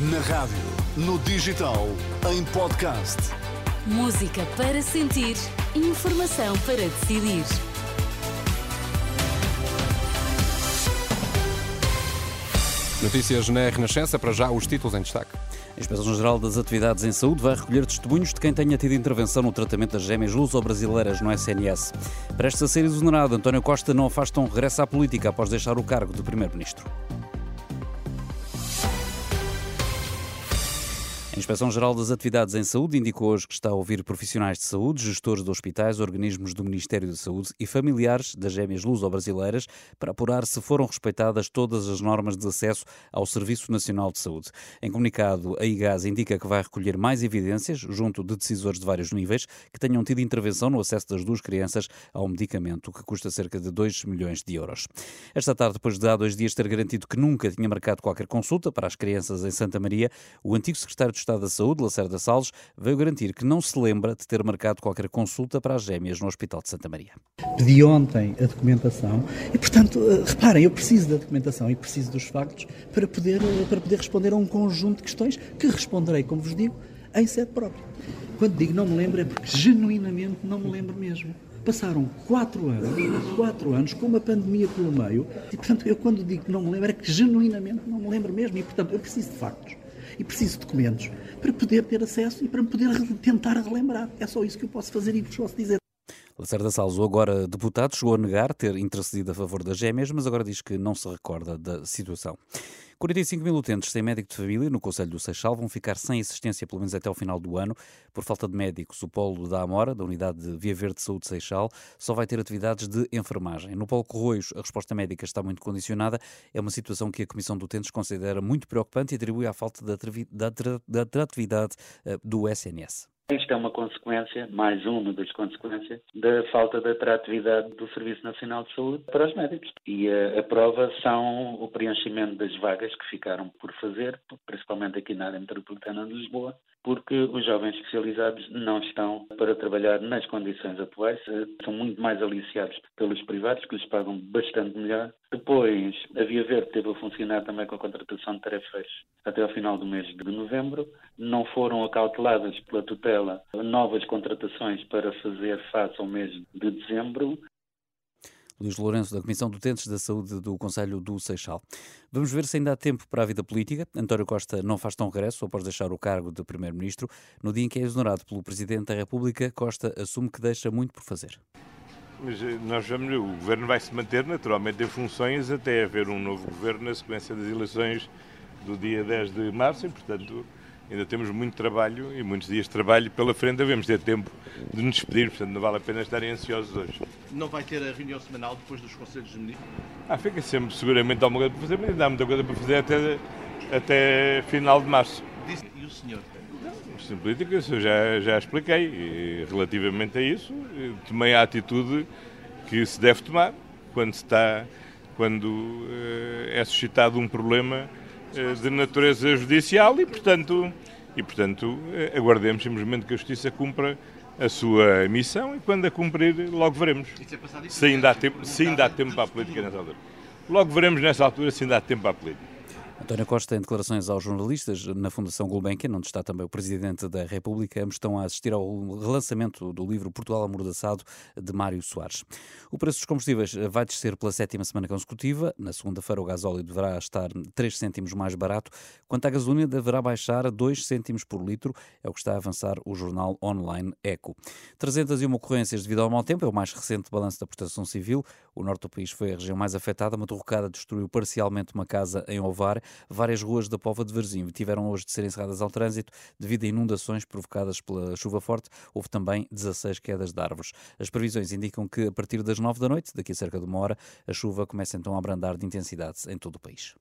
Na rádio, no digital, em podcast. Música para sentir, informação para decidir. Notícias na Renascença, para já os títulos em destaque. A Inspeção-Geral das Atividades em Saúde vai recolher testemunhos de quem tenha tido intervenção no tratamento das gêmeas luso-brasileiras no SNS. Prestes a ser exonerado, António Costa não afasta um regresso à política após deixar o cargo de Primeiro-Ministro. A Inspeção-Geral das Atividades em Saúde indicou hoje que está a ouvir profissionais de saúde, gestores de hospitais, organismos do Ministério da Saúde e familiares das gêmeas luso-brasileiras para apurar se foram respeitadas todas as normas de acesso ao Serviço Nacional de Saúde. Em comunicado, a IGAS indica que vai recolher mais evidências junto de decisores de vários níveis que tenham tido intervenção no acesso das duas crianças ao medicamento que custa cerca de 2 milhões de euros. Esta tarde, depois de há dois dias ter garantido que nunca tinha marcado qualquer consulta para as crianças em Santa Maria, o antigo secretário de Estado da Saúde, Lacerda Salles, veio garantir que não se lembra de ter marcado qualquer consulta para as gêmeas no Hospital de Santa Maria. Pedi ontem a documentação e, portanto, eh, reparem, eu preciso da documentação e preciso dos factos para poder, eh, para poder responder a um conjunto de questões que responderei, como vos digo, em sede própria. Quando digo não me lembro é porque genuinamente não me lembro mesmo. Passaram quatro anos, quatro anos, com uma pandemia pelo meio, e portanto eu quando digo que não me lembro é que genuinamente não me lembro mesmo, e portanto eu preciso de factos e preciso de documentos para poder ter acesso e para me poder tentar relembrar. É só isso que eu posso fazer e vos posso dizer. Lacerda Salles, agora deputado, chegou a negar ter intercedido a favor das gêmeas, mas agora diz que não se recorda da situação. 45 mil utentes sem médico de família no Conselho do Seixal vão ficar sem assistência pelo menos até ao final do ano por falta de médicos. O polo da Amora, da Unidade de Via Verde de Saúde Seixal, só vai ter atividades de enfermagem. No polo Corroios, a resposta médica está muito condicionada. É uma situação que a Comissão de Utentes considera muito preocupante e atribui à falta de atratividade eh, do SNS. Isto é uma consequência, mais uma das consequências, da falta de atratividade do Serviço Nacional de Saúde para os médicos. E a, a, prova são o preenchimento das vagas que ficaram por fazer, principalmente aqui na área metropolitana de Lisboa, porque os jovens especializados não estão para trabalhar nas condições atuais, eh, são muito mais aliciados pelos privados, que lhes pagam bastante melhor. Depois, a Via Verde teve a funcionar também com a contratação de tarefas até ao final do mês de novembro. Não foram acauteladas pela tutela novas contratações para fazer face ao mês de dezembro. Luís Lourenço, da Comissão de Utentes da Saúde do Conselho do Seixal. Vamos ver se ainda há tempo para a vida política. António Costa não faz tão regresso após deixar o cargo de Primeiro-Ministro. No dia em que é exonerado pelo Presidente da República, Costa assume que deixa muito por fazer. Mas eh, nós vamos, o governo vai se manter naturalmente em funções até haver um novo governo na sequência das eleições do dia 10 de março e, portanto, ainda temos muito trabalho e muitos dias de trabalho pela frente, devemos ter tempo de nos despedir, portanto não vale a pena estarem ansiosos hoje. Não vai ter a reunião semanal depois dos Conselhos de Ministros? Ah, fica sempre seguramente alguma coisa para fazer, mas ainda há muita coisa para fazer até, até final de março. E o senhor? Em política, eu já, já expliquei. E, relativamente a isso, tomei a atitude que se deve tomar quando, está, quando uh, é suscitado um problema de natureza judicial e, portanto, e, portanto uh, aguardemos simplesmente que a Justiça cumpra a sua missão e quando a cumprir logo veremos se ainda há tempo, se ainda há tempo para a política nessa altura. Logo veremos nessa altura se ainda há tempo para a política. António Costa, em declarações aos jornalistas na Fundação Gulbenkian, onde está também o Presidente da República, estão a assistir ao relançamento do livro Portugal Amordaçado, de Mário Soares. O preço dos combustíveis vai descer pela sétima semana consecutiva. Na segunda-feira, o gasóleo deverá estar 3 cêntimos mais barato, quanto à gasolina deverá baixar 2 cêntimos por litro, é o que está a avançar o jornal online Eco. 301 ocorrências devido ao mau tempo, é o mais recente balanço da Proteção Civil. O norte do país foi a região mais afetada, uma derrocada destruiu parcialmente uma casa em Ovar. Várias ruas da Pova de Varzim tiveram hoje de ser encerradas ao trânsito devido a inundações provocadas pela chuva forte. Houve também 16 quedas de árvores. As previsões indicam que a partir das 9 da noite, daqui a cerca de uma hora, a chuva começa então a abrandar de intensidade em todo o país.